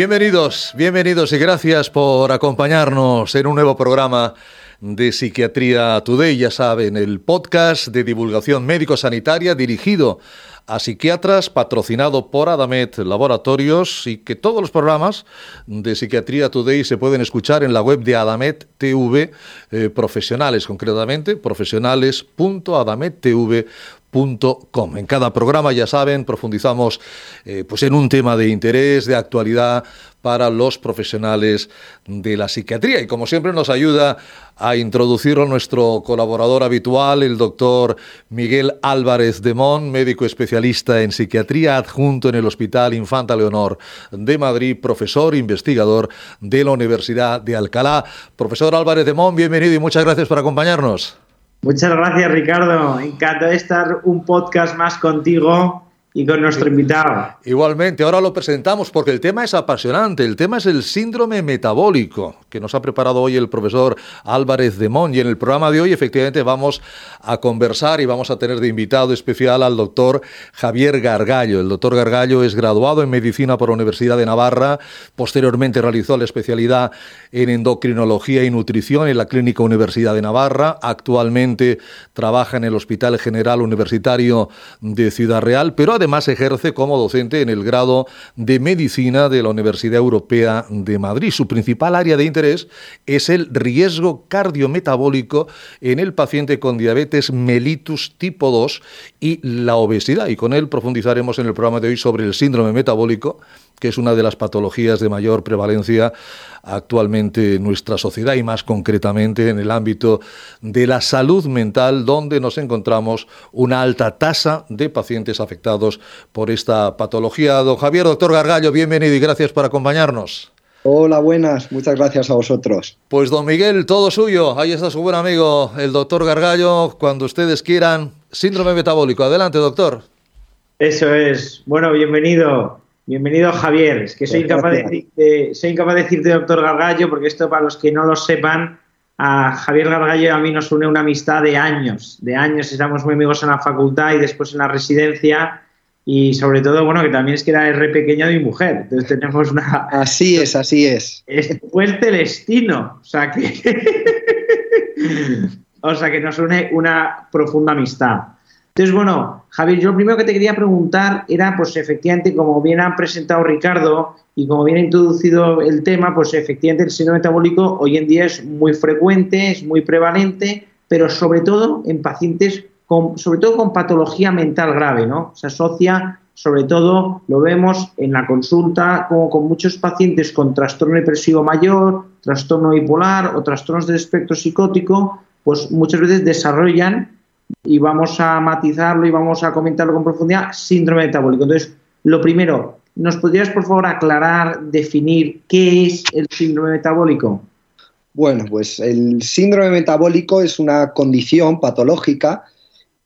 Bienvenidos, bienvenidos y gracias por acompañarnos en un nuevo programa de Psiquiatría Today, ya saben, el podcast de divulgación médico-sanitaria dirigido a psiquiatras, patrocinado por Adamet Laboratorios y que todos los programas de Psiquiatría Today se pueden escuchar en la web de Adamet TV, eh, profesionales concretamente, profesionales.adamettv.com en cada programa, ya saben, profundizamos eh, pues en un tema de interés, de actualidad para los profesionales de la psiquiatría. Y como siempre nos ayuda a introducirlo nuestro colaborador habitual, el doctor Miguel Álvarez de Mon, médico especialista en psiquiatría adjunto en el Hospital Infanta Leonor de Madrid, profesor investigador de la Universidad de Alcalá. Profesor Álvarez de Mon, bienvenido y muchas gracias por acompañarnos. Muchas gracias, Ricardo. Encantado de estar un podcast más contigo y con nuestro invitado. Igualmente, ahora lo presentamos porque el tema es apasionante. El tema es el síndrome metabólico que nos ha preparado hoy el profesor Álvarez de Mon. Y en el programa de hoy, efectivamente, vamos a conversar y vamos a tener de invitado especial al doctor Javier Gargallo. El doctor Gargallo es graduado en medicina por la Universidad de Navarra. Posteriormente realizó la especialidad en endocrinología y nutrición en la Clínica Universidad de Navarra. Actualmente trabaja en el Hospital General Universitario de Ciudad Real, pero además ejerce como docente en el grado de Medicina de la Universidad Europea de Madrid. Su principal área de interés es el riesgo cardiometabólico en el paciente con diabetes mellitus tipo 2 y la obesidad. Y con él profundizaremos en el programa de hoy sobre el síndrome metabólico, que es una de las patologías de mayor prevalencia actualmente en nuestra sociedad y más concretamente en el ámbito de la salud mental, donde nos encontramos una alta tasa de pacientes afectados por esta patología. Don Javier, doctor Gargallo, bienvenido y gracias por acompañarnos. Hola, buenas, muchas gracias a vosotros. Pues don Miguel, todo suyo. Ahí está su buen amigo, el doctor Gargallo, cuando ustedes quieran. Síndrome metabólico. Adelante, doctor. Eso es. Bueno, bienvenido. Bienvenido, Javier. Es que soy incapaz, de, soy incapaz de decirte doctor Gargallo, porque esto, para los que no lo sepan, a Javier Gargallo y a mí nos une una amistad de años. De años, estamos muy amigos en la facultad y después en la residencia. Y sobre todo, bueno, que también es que era R pequeño de mi mujer. Entonces tenemos una. Así es, así es. Fue el Celestino. O sea que. o sea que nos une una profunda amistad. Entonces, bueno, Javier, yo lo primero que te quería preguntar era, pues efectivamente, como bien han presentado Ricardo y como bien ha introducido el tema, pues efectivamente el síndrome metabólico hoy en día es muy frecuente, es muy prevalente, pero sobre todo en pacientes con, sobre todo con patología mental grave, ¿no? Se asocia, sobre todo, lo vemos en la consulta, como con muchos pacientes con trastorno depresivo mayor, trastorno bipolar o trastornos del espectro psicótico, pues muchas veces desarrollan y vamos a matizarlo y vamos a comentarlo con profundidad, síndrome metabólico. Entonces, lo primero, ¿nos podrías por favor aclarar, definir qué es el síndrome metabólico? Bueno, pues el síndrome metabólico es una condición patológica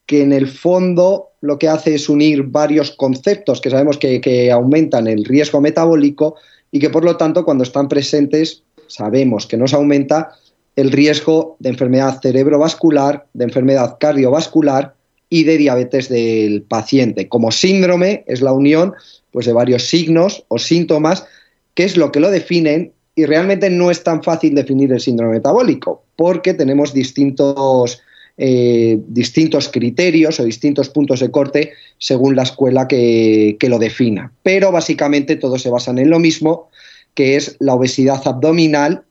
que en el fondo lo que hace es unir varios conceptos que sabemos que, que aumentan el riesgo metabólico y que por lo tanto cuando están presentes sabemos que nos aumenta el riesgo de enfermedad cerebrovascular, de enfermedad cardiovascular y de diabetes del paciente. Como síndrome es la unión pues, de varios signos o síntomas, que es lo que lo definen y realmente no es tan fácil definir el síndrome metabólico, porque tenemos distintos, eh, distintos criterios o distintos puntos de corte según la escuela que, que lo defina. Pero básicamente todos se basan en lo mismo, que es la obesidad abdominal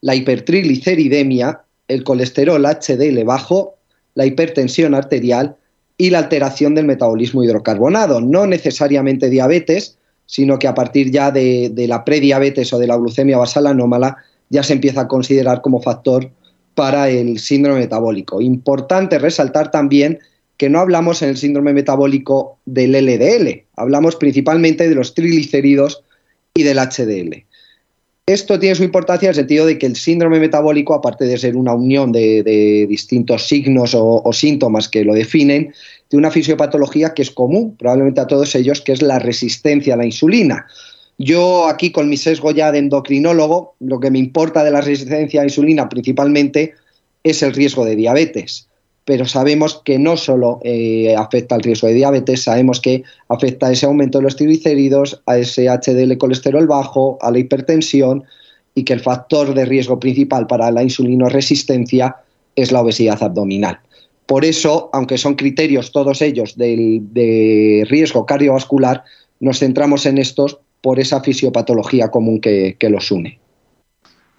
la hipertrigliceridemia, el colesterol HDL bajo, la hipertensión arterial y la alteración del metabolismo hidrocarbonado. No necesariamente diabetes, sino que a partir ya de, la prediabetes o de la glucemia basal anómala ya se empieza a considerar como factor para el síndrome metabólico. Importante resaltar también que no hablamos en el síndrome metabólico del LDL, hablamos principalmente de los triglicéridos y del HDL. Esto tiene su importancia en el sentido de que el síndrome metabólico, aparte de ser una unión de, distintos signos o, síntomas que lo definen, tiene una fisiopatología que es común probablemente a todos ellos, que es la resistencia a la insulina. Yo aquí con mi sesgo ya de endocrinólogo, lo que me importa de la resistencia a la insulina principalmente es el riesgo de diabetes pero sabemos que no solo eh, afecta al riesgo de diabetes, sabemos que afecta a ese aumento de los triglicéridos, a ese HDL colesterol bajo, a la hipertensión y que el factor de riesgo principal para la insulinoresistencia es la obesidad abdominal. Por eso, aunque son criterios todos ellos de riesgo cardiovascular, nos centramos en estos por esa fisiopatología común que, los une.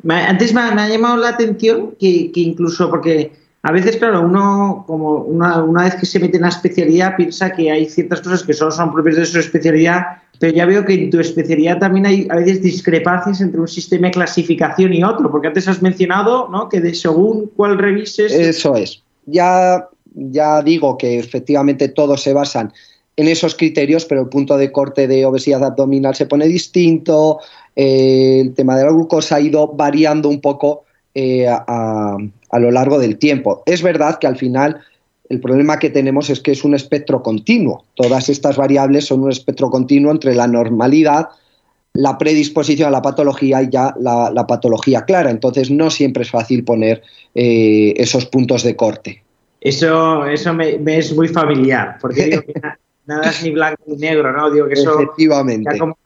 Antes me ha, llamado la atención que, incluso porque a veces, claro, uno como una, vez que se mete en la especialidad piensa que hay ciertas cosas que solo son propias de su especialidad, pero ya veo que en tu especialidad también hay a veces discrepancias entre un sistema de clasificación y otro, porque antes has mencionado ¿no? que según cuál revises... Eso es. Ya, ya digo que efectivamente todos se basan en esos criterios, pero el punto de corte de obesidad abdominal se pone distinto, eh, el tema de la glucosa ha ido variando un poco eh, a, lo largo del tiempo. Es verdad que al final el problema que tenemos es que es un espectro continuo. Todas estas variables son un espectro continuo entre la normalidad, la predisposición a la patología y ya la, patología clara. Entonces no siempre es fácil poner eh, esos puntos de corte. Eso, eso me, es muy familiar, porque digo que nada es ni blanco ni negro, ¿no? Digo que eso Efectivamente. como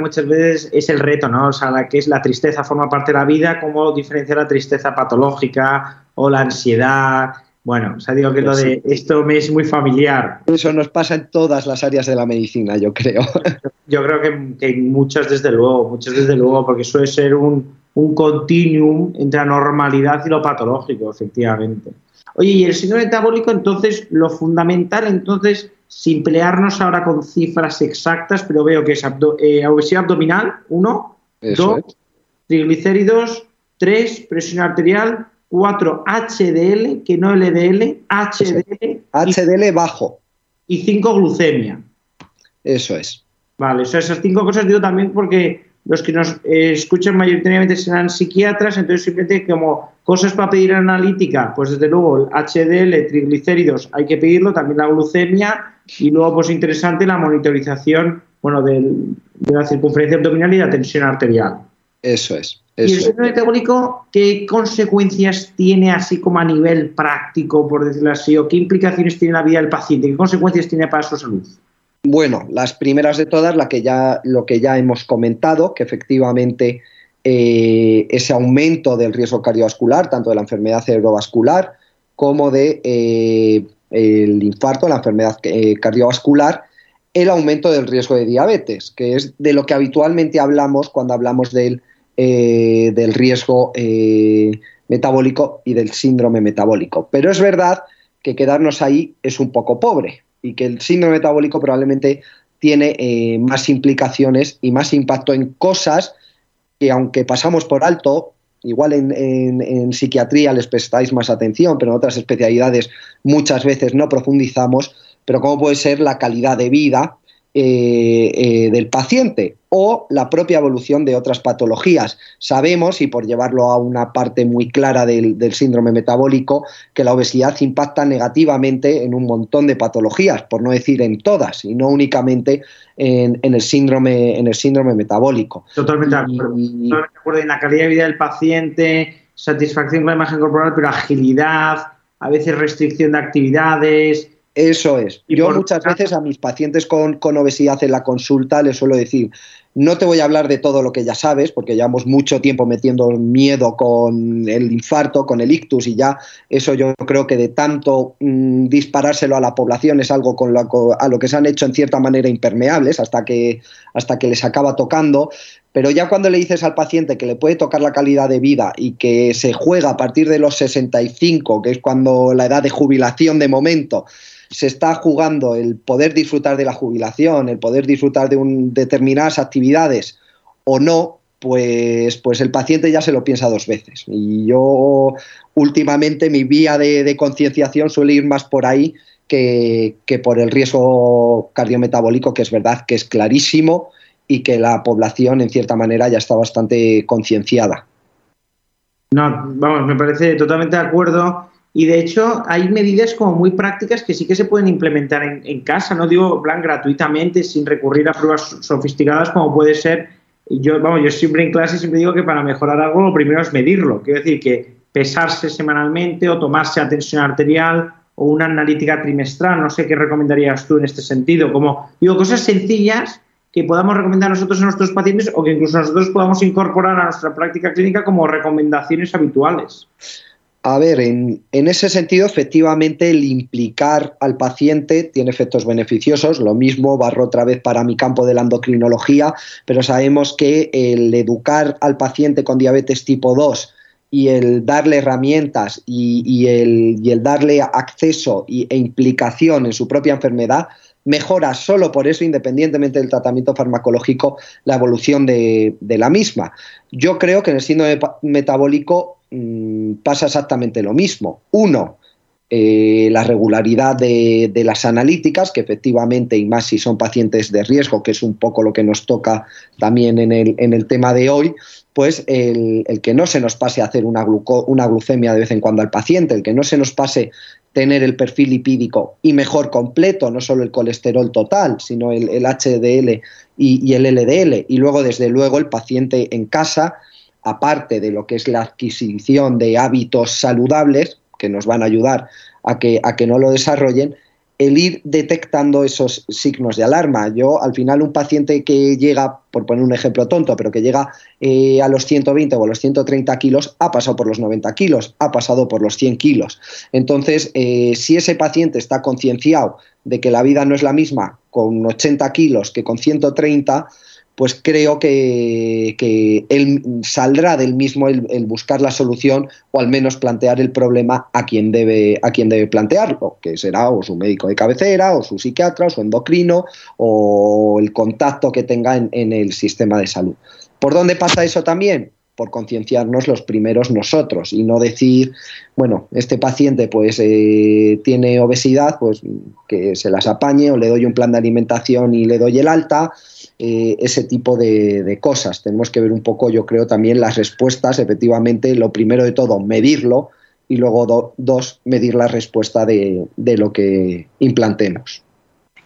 muchas veces es el reto, ¿no? O sea, la que es la tristeza forma parte de la vida, cómo diferenciar la tristeza patológica o la ansiedad. Bueno, o sea, digo que lo de esto me es muy familiar. Eso nos pasa en todas las áreas de la medicina, yo creo. Yo creo que, que muchas desde luego, muchas desde luego, porque suele ser un, un continuum entre la normalidad y lo patológico, efectivamente. Oye, y el síndrome metabólico, entonces, lo fundamental, entonces, sin pelearnos ahora con cifras exactas, pero veo que es eh, obesidad abdominal, uno, dos, triglicéridos, tres, presión arterial, cuatro, HDL, que no LDL, HDL. HDL bajo. Y cinco, glucemia. Eso es. Vale, esas cinco cosas digo también porque los que nos eh, escuchan mayoritariamente serán psiquiatras, entonces simplemente como cosas para pedir analítica, pues desde luego el HDL, triglicéridos, hay que pedirlo, también la glucemia y luego pues interesante la monitorización bueno, de la circunferencia abdominal y la tensión arterial. Eso es. ¿Y el síndrome metabólico qué consecuencias tiene así como a nivel práctico, por decirlo así, o qué implicaciones tiene en la vida del paciente, qué consecuencias tiene para su salud? Bueno, las primeras de todas, la que ya, lo que ya hemos comentado, que efectivamente eh, ese aumento del riesgo cardiovascular, tanto de la enfermedad cerebrovascular como de eh, el infarto, la enfermedad eh, cardiovascular, el aumento del riesgo de diabetes, que es de lo que habitualmente hablamos cuando hablamos del, del riesgo metabólico y del síndrome metabólico. Pero es verdad que quedarnos ahí es un poco pobre, y que el síndrome metabólico probablemente tiene eh, más implicaciones y más impacto en cosas que aunque pasamos por alto, igual en, psiquiatría les prestáis más atención, pero en otras especialidades muchas veces no profundizamos, pero como puede ser la calidad de vida eh, eh, del paciente o la propia evolución de otras patologías. Sabemos, y por llevarlo a una parte muy clara del, síndrome metabólico, que la obesidad impacta negativamente en un montón de patologías, por no decir en todas, y no únicamente en, el, síndrome, en el síndrome metabólico. Totalmente de acuerdo. En la calidad de vida del paciente, satisfacción con la imagen corporal, pero agilidad, a veces restricción de actividades, eso es. Yo muchas veces a mis pacientes con, con, obesidad en la consulta les suelo decir, no te voy a hablar de todo lo que ya sabes, porque llevamos mucho tiempo metiendo miedo con el infarto, con el ictus, y ya eso yo creo que de tanto mm, disparárselo a la población es algo con a lo que se han hecho en cierta manera impermeables hasta que, hasta que les acaba tocando. Pero ya cuando le dices al paciente que le puede tocar la calidad de vida y que se juega a partir de los 65, que es cuando la edad de jubilación de momento, se está jugando el poder disfrutar de la jubilación, el poder disfrutar de un, determinadas actividades o no, pues, pues el paciente ya se lo piensa dos veces. Y yo últimamente mi vía de, concienciación suele ir más por ahí que, por el riesgo cardiometabólico, que es verdad que es clarísimo y que la población en cierta manera ya está bastante concienciada. No, vamos, me parece totalmente de acuerdo. Y de hecho hay medidas como muy prácticas que sí que se pueden implementar en, casa, no digo plan gratuitamente, sin recurrir a pruebas sofisticadas como puede ser, yo, vamos, yo siempre en clase siempre digo que para mejorar algo lo primero es medirlo, quiero decir que pesarse semanalmente o tomarse atención arterial o una analítica trimestral, no sé qué recomendarías tú en este sentido, como digo, cosas sencillas que podamos recomendar nosotros a nuestros pacientes o que incluso nosotros podamos incorporar a nuestra práctica clínica como recomendaciones habituales. A ver, en, ese sentido, efectivamente, el implicar al paciente tiene efectos beneficiosos. Lo mismo barro otra vez para mi campo de la endocrinología, pero sabemos que el educar al paciente con diabetes tipo 2 y el darle herramientas y, el, darle acceso e implicación en su propia enfermedad mejora solo por eso, independientemente del tratamiento farmacológico, la evolución de, de la misma. Yo creo que en el síndrome metabólico Mm, pasa exactamente lo mismo. Uno, eh, la regularidad de, las analíticas, que efectivamente, y más si son pacientes de riesgo, que es un poco lo que nos toca también en el, tema de hoy, pues el, que no se nos pase a hacer una, una glucemia de vez en cuando al paciente, el que no se nos pase tener el perfil lipídico y mejor completo, no solo el colesterol total, sino el, HDL y el LDL, y luego, desde luego, el paciente en casa aparte de lo que es la adquisición de hábitos saludables, que nos van a ayudar a que, a que no lo desarrollen, el ir detectando esos signos de alarma. Yo, al final, un paciente que llega, por poner un ejemplo tonto, pero que llega eh, a los 120 o a los 130 kilos, ha pasado por los 90 kilos, ha pasado por los 100 kilos. Entonces, eh, si ese paciente está concienciado de que la vida no es la misma con 80 kilos que con 130, pues creo que, él saldrá del mismo el, buscar la solución o al menos plantear el problema a quien debe, a quien debe plantearlo, que será o su médico de cabecera, o su psiquiatra, o su endocrino, o el contacto que tenga en, el sistema de salud. ¿Por dónde pasa eso también? Por concienciarnos los primeros nosotros y no decir, bueno, este paciente pues eh, tiene obesidad, pues que se las apañe o le doy un plan de alimentación y le doy el alta, eh, ese tipo de, cosas. Tenemos que ver un poco, yo creo, también las respuestas, efectivamente, lo primero de todo, medirlo y luego, dos, medir la respuesta de, lo que implantemos.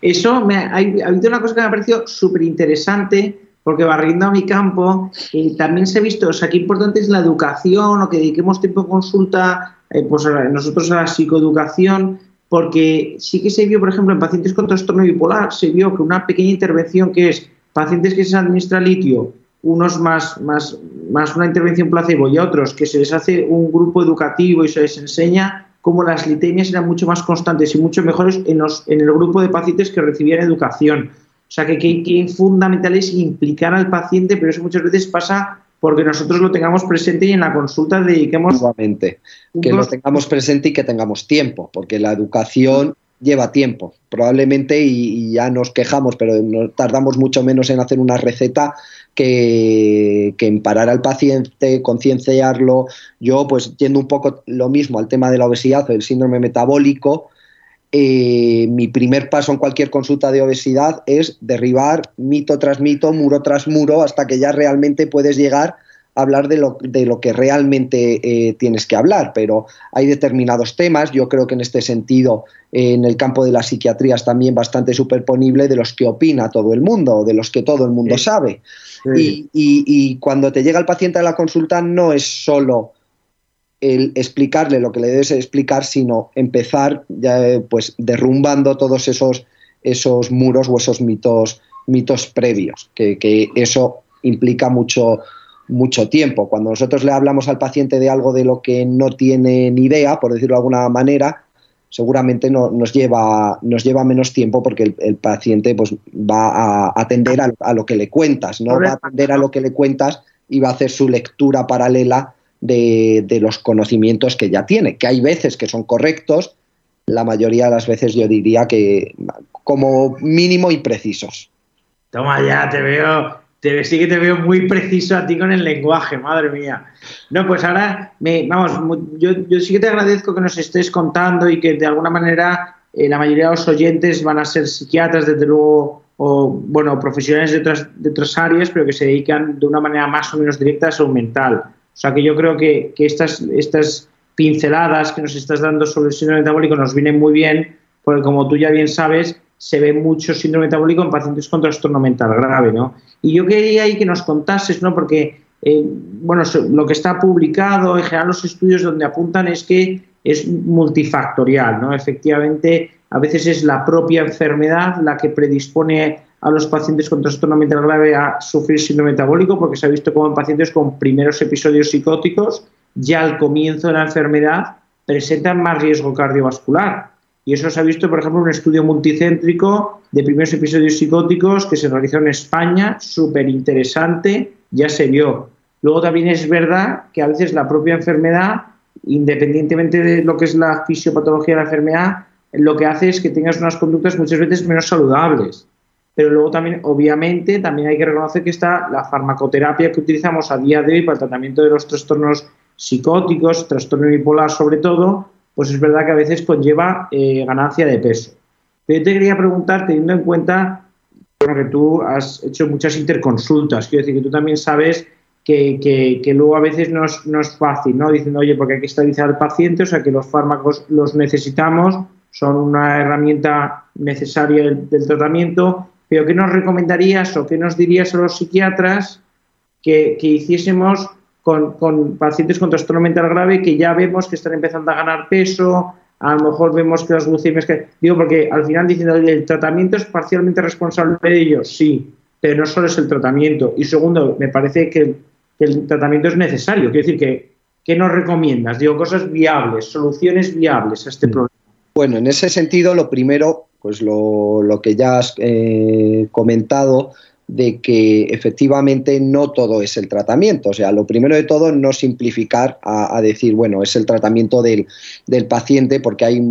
Eso, me, hay, ha habido una cosa que me ha parecido súper interesante, porque barriendo a mi campo, eh, también se ha visto, o sea, qué importante es la educación o que dediquemos tiempo a consulta, eh, pues nosotros a la psicoeducación, porque sí que se vio, por ejemplo, en pacientes con trastorno bipolar, se vio que una pequeña intervención que es pacientes que se administra litio, unos más, más, más una intervención placebo y otros que se les hace un grupo educativo y se les enseña cómo las litemias eran mucho más constantes y mucho mejores en, los, en el grupo de pacientes que recibían educación. O sea, que, que, fundamental es implicar al paciente, pero eso muchas veces pasa porque nosotros lo tengamos presente y en la consulta dediquemos... Nuevamente, que lo tengamos presente y que tengamos tiempo, porque la educación lleva tiempo, probablemente, y, ya nos quejamos, pero tardamos mucho menos en hacer una receta que, en parar al paciente, concienciarlo. Yo, pues, yendo un poco lo mismo al tema de la obesidad o del síndrome metabólico, eh, mi primer paso en cualquier consulta de obesidad es derribar mito tras mito, muro tras muro, hasta que ya realmente puedes llegar hablar de lo, de lo que realmente eh, tienes que hablar, pero hay determinados temas, yo creo que en este sentido, en el campo de la psiquiatría es también bastante superponible de los que opina todo el mundo, de los que todo el mundo sabe. Y, cuando te llega el paciente a la consulta no es solo el explicarle lo que le debes explicar, sino empezar ya, pues derrumbando todos esos, esos muros o esos mitos, mitos previos, que, que eso implica mucho, mucho tiempo. Cuando nosotros le hablamos al paciente de algo de lo que no tiene ni idea, por decirlo de alguna manera, seguramente no, nos, lleva, nos lleva menos tiempo porque el, paciente pues, va a atender a, lo que le cuentas, no va a atender a lo que le cuentas y va a hacer su lectura paralela de, de los conocimientos que ya tiene, que hay veces que son correctos, la mayoría de las veces yo diría que como mínimo imprecisos. Toma ya, te veo te, sí que te veo muy preciso a ti con el lenguaje, madre mía. No, pues ahora, me, vamos, yo, sí que te agradezco que nos estés contando y que de alguna manera eh, la mayoría de los oyentes van a ser psiquiatras, desde luego, o bueno, profesionales de otras, de otras áreas, pero que se dedican de una manera más o menos directa a salud mental. O sea que yo creo que, que estas, estas pinceladas que nos estás dando sobre el síndrome metabólico nos vienen muy bien, porque como tú ya bien sabes, se ve mucho síndrome metabólico en pacientes con trastorno mental grave, ¿no? Y yo quería ahí que nos contases, ¿no? Porque, eh, bueno, lo que está publicado, en general los estudios donde apuntan es que es multifactorial, ¿no? Efectivamente, a veces es la propia enfermedad la que predispone a los pacientes con trastorno mental grave a sufrir síndrome metabólico, porque se ha visto como en pacientes con primeros episodios psicóticos, ya al comienzo de la enfermedad presentan más riesgo cardiovascular. Y eso se ha visto, por ejemplo, en un estudio multicéntrico de primeros episodios psicóticos que se realizó en España, súper interesante, ya se vio. Luego también es verdad que a veces la propia enfermedad, independientemente de lo que es la fisiopatología de la enfermedad, lo que hace es que tengas unas conductas muchas veces menos saludables. Pero luego también, obviamente, también hay que reconocer que está la farmacoterapia que utilizamos a día de hoy para el tratamiento de los trastornos psicóticos, trastorno bipolar sobre todo, pues es verdad que a veces conlleva eh, ganancia de peso. Pero yo te quería preguntar, teniendo en cuenta que tú has hecho muchas interconsultas, quiero decir que tú también sabes que, luego a veces no es, fácil, ¿no? Diciendo, oye, porque hay que estabilizar al paciente, o sea que los fármacos los necesitamos, son una herramienta necesaria del, tratamiento, pero ¿qué nos recomendarías o qué nos dirías a los psiquiatras que, hiciésemos con, pacientes con trastorno mental grave que ya vemos que están empezando a ganar peso, a lo mejor vemos que las glucemias que digo porque al final diciendo el tratamiento es parcialmente responsable de ellos sí pero no solo es el tratamiento y segundo me parece que que el tratamiento es necesario. Quiero decir que, ¿qué nos recomiendas? Digo, cosas viables, soluciones viables a este mm. problema. Bueno, en ese sentido, lo primero, pues lo, que ya has eh, comentado, de que efectivamente no todo es el tratamiento. O sea, lo primero de todo, no simplificar a, decir, bueno, es el tratamiento del, del, paciente, porque hay,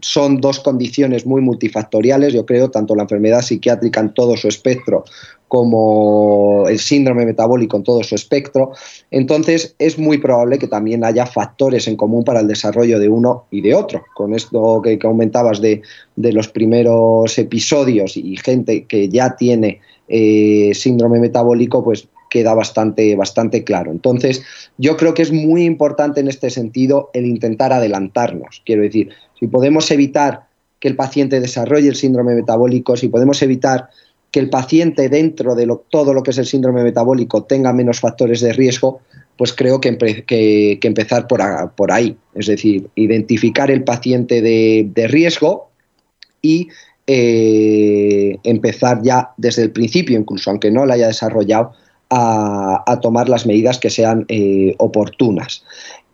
son dos condiciones muy multifactoriales, yo creo, tanto la enfermedad psiquiátrica en todo su espectro como el síndrome metabólico en todo su espectro. Entonces, es muy probable que también haya factores en común para el desarrollo de uno y de otro. Con esto que, comentabas de, los primeros episodios y gente que ya tiene eh, síndrome metabólico, pues queda bastante, bastante claro. Entonces, yo creo que es muy importante en este sentido el intentar adelantarnos. Quiero decir, si podemos evitar que el paciente desarrolle el síndrome metabólico, si podemos evitar que el paciente dentro de todo lo que es el síndrome metabólico tenga menos factores de riesgo, pues creo que, empezar por, ahí. Es decir, identificar el paciente de, riesgo y eh, empezar ya desde el principio, incluso aunque no lo haya desarrollado, a, tomar las medidas que sean eh, oportunas.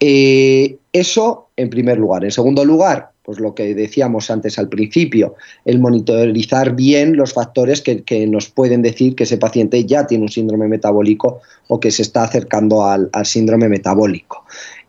Eh, eso en primer lugar. En segundo lugar, pues lo que decíamos antes al principio, el monitorizar bien los factores que, nos pueden decir que ese paciente ya tiene un síndrome metabólico o que se está acercando al, síndrome metabólico.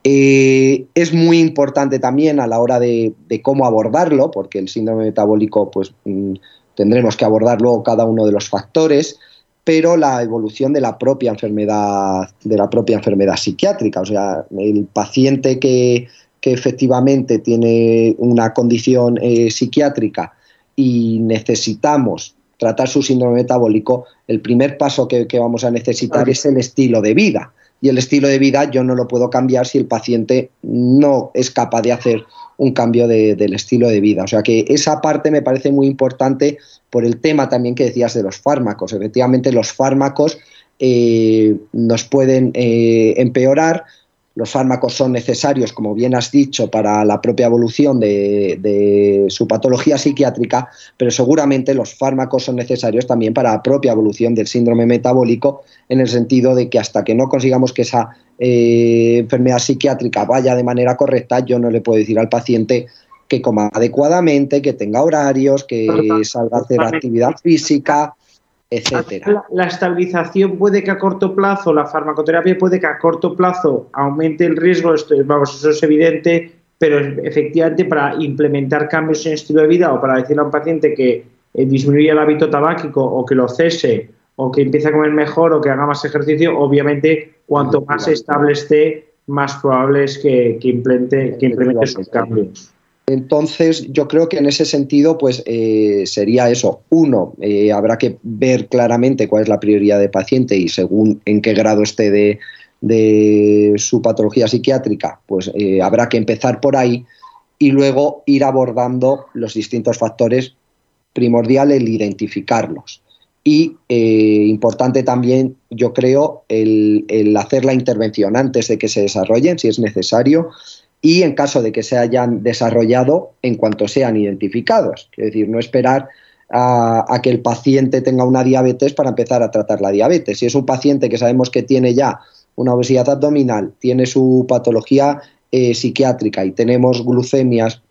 Eh, es muy importante también a la hora de, cómo abordarlo, porque el síndrome metabólico, pues mm, tendremos que abordar luego cada uno de los factores, pero la evolución de la propia enfermedad, de la propia enfermedad psiquiátrica. O sea, el paciente que, que efectivamente tiene una condición eh, psiquiátrica y necesitamos tratar su síndrome metabólico, el primer paso que, vamos a necesitar es el estilo de vida. Y el estilo de vida yo no lo puedo cambiar si el paciente no es capaz de hacer un cambio del estilo de vida. O sea que esa parte me parece muy importante por el tema también que decías de los fármacos. Efectivamente, los fármacos eh, nos pueden eh, empeorar los fármacos son necesarios, como bien has dicho, para la propia evolución de, su patología psiquiátrica, pero seguramente los fármacos son necesarios también para la propia evolución del síndrome metabólico, en el sentido de que hasta que no consigamos que esa eh, enfermedad psiquiátrica vaya de manera correcta, yo no le puedo decir al paciente que coma adecuadamente, que tenga horarios, que salga a hacer actividad física, etcétera. La, estabilización puede que a corto plazo, la farmacoterapia puede que a corto plazo aumente el riesgo, esto, vamos, eso es evidente, pero efectivamente para implementar cambios en el estilo de vida o para decirle a un paciente que eh, disminuya el hábito tabáquico o que lo cese o que empiece a comer mejor o que haga más ejercicio, obviamente cuanto más estable esté, más probable es que, que implemente, que implemente sus cambios. Entonces, yo creo que en ese sentido, pues eh, sería eso. Uno, eh, habrá que ver claramente cuál es la prioridad de paciente y según en qué grado esté de, su patología psiquiátrica, pues eh, habrá que empezar por ahí y luego ir abordando los distintos factores primordial el identificarlos. Y importante también, yo creo, el, el hacer la intervención antes de que se desarrollen, si es necesario, y en caso de que se hayan desarrollado en cuanto sean identificados. Es decir, no esperar a, que el paciente tenga una diabetes para empezar a tratar la diabetes. Si es un paciente que sabemos que tiene ya una obesidad abdominal, tiene su patología eh, psiquiátrica y tenemos glucemias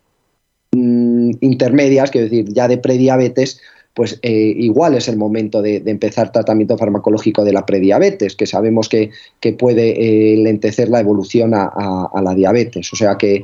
mm, intermedias, que decir, ya de prediabetes, pues eh, igual es el momento de, empezar tratamiento farmacológico de la prediabetes, que sabemos que, puede eh, lentecer la evolución a, a, la diabetes. O sea que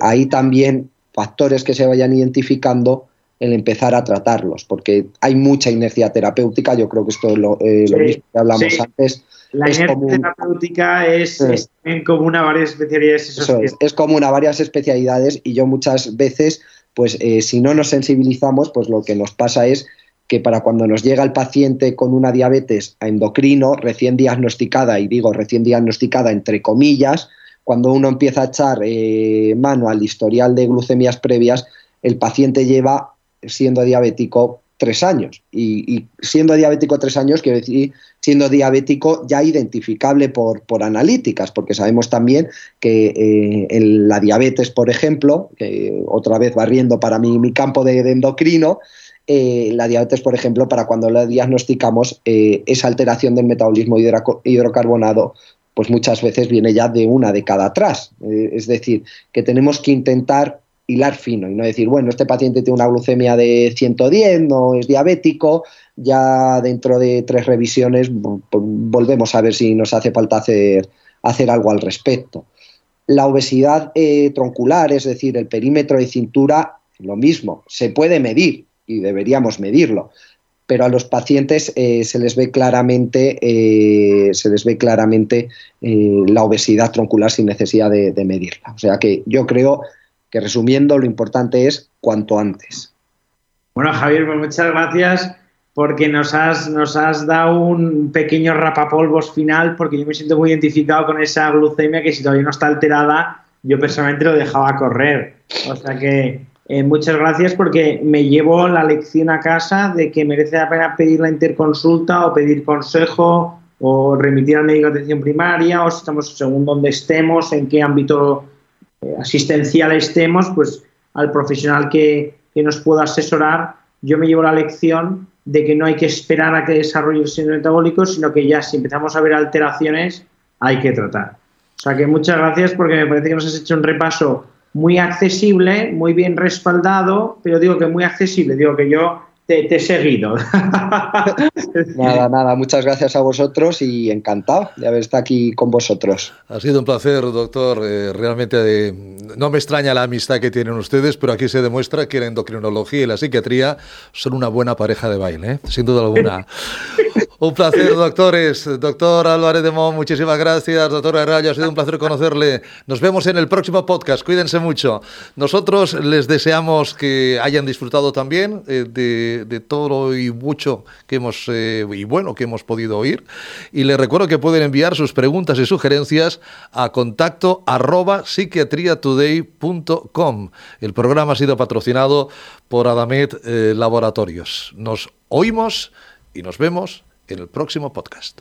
ahí también factores que se vayan identificando el empezar a tratarlos, porque hay mucha inercia terapéutica, yo creo que esto es lo, eh, mismo que hablamos antes. La inercia terapéutica es, es, común a varias especialidades. es, es común a varias especialidades y yo muchas veces, pues eh, si no nos sensibilizamos, pues lo que nos pasa es que para cuando nos llega el paciente con una diabetes endocrino recién diagnosticada, y digo recién diagnosticada entre comillas, cuando uno empieza a echar eh, mano al historial de glucemias previas, el paciente lleva siendo diabético tres años. Y, siendo diabético tres años, quiero decir, siendo diabético ya identificable por, por analíticas, porque sabemos también que eh, en la diabetes, por ejemplo, que otra vez barriendo para mí mi campo de, endocrino, eh, la diabetes, por ejemplo, para cuando la diagnosticamos, eh, esa alteración del metabolismo hidrocarbonado, pues muchas veces viene ya de una década atrás. es decir, que tenemos que intentar hilar fino y no decir, bueno, este paciente tiene una glucemia de 110, no es diabético, ya dentro de tres revisiones volvemos a ver si nos hace falta hacer, hacer algo al respecto. La obesidad eh, troncular, es decir, el perímetro de cintura, lo mismo, se puede medir y deberíamos medirlo, pero a los pacientes eh, se les ve claramente, eh, se les ve claramente la obesidad troncular sin necesidad de medirla. O sea que yo creo que resumiendo lo importante es cuanto antes. Bueno, Javier, pues muchas gracias porque nos has, nos has dado un pequeño rapapolvos final, porque yo me siento muy identificado con esa glucemia que si todavía no está alterada, yo personalmente lo dejaba correr. O sea que eh, muchas gracias porque me llevo la lección a casa de que merece la pena pedir la interconsulta o pedir consejo o remitir al médico de atención primaria o si estamos según donde estemos, en qué ámbito eh, asistencial estemos, pues al profesional que, nos pueda asesorar, yo me llevo la lección de que no hay que esperar a que desarrolle el síndrome metabólico, sino que ya si empezamos a ver alteraciones, hay que tratar. O sea que muchas gracias porque me parece que nos has hecho un repaso muy accesible, muy bien respaldado, pero digo que muy accesible, digo que yo te, he seguido. nada, nada, muchas gracias a vosotros y encantado de haber estado aquí con vosotros. Ha sido un placer, doctor. Eh, realmente eh, no me extraña la amistad que tienen ustedes, pero aquí se demuestra que la endocrinología y la psiquiatría son una buena pareja de baile, ¿eh? sin duda alguna. un placer, doctores. Doctor Álvarez de Mon, muchísimas gracias. Doctor Arrayo, ha sido un placer conocerle. Nos vemos en el próximo podcast. Cuídense mucho. Nosotros les deseamos que hayan disfrutado también de de, todo y mucho que hemos eh, y bueno que hemos podido oír. Y les recuerdo que pueden enviar sus preguntas y sugerencias a contacto arroba psiquiatriatoday.com. El programa ha sido patrocinado por Adamet eh, Laboratorios. Nos oímos y nos vemos en el próximo podcast.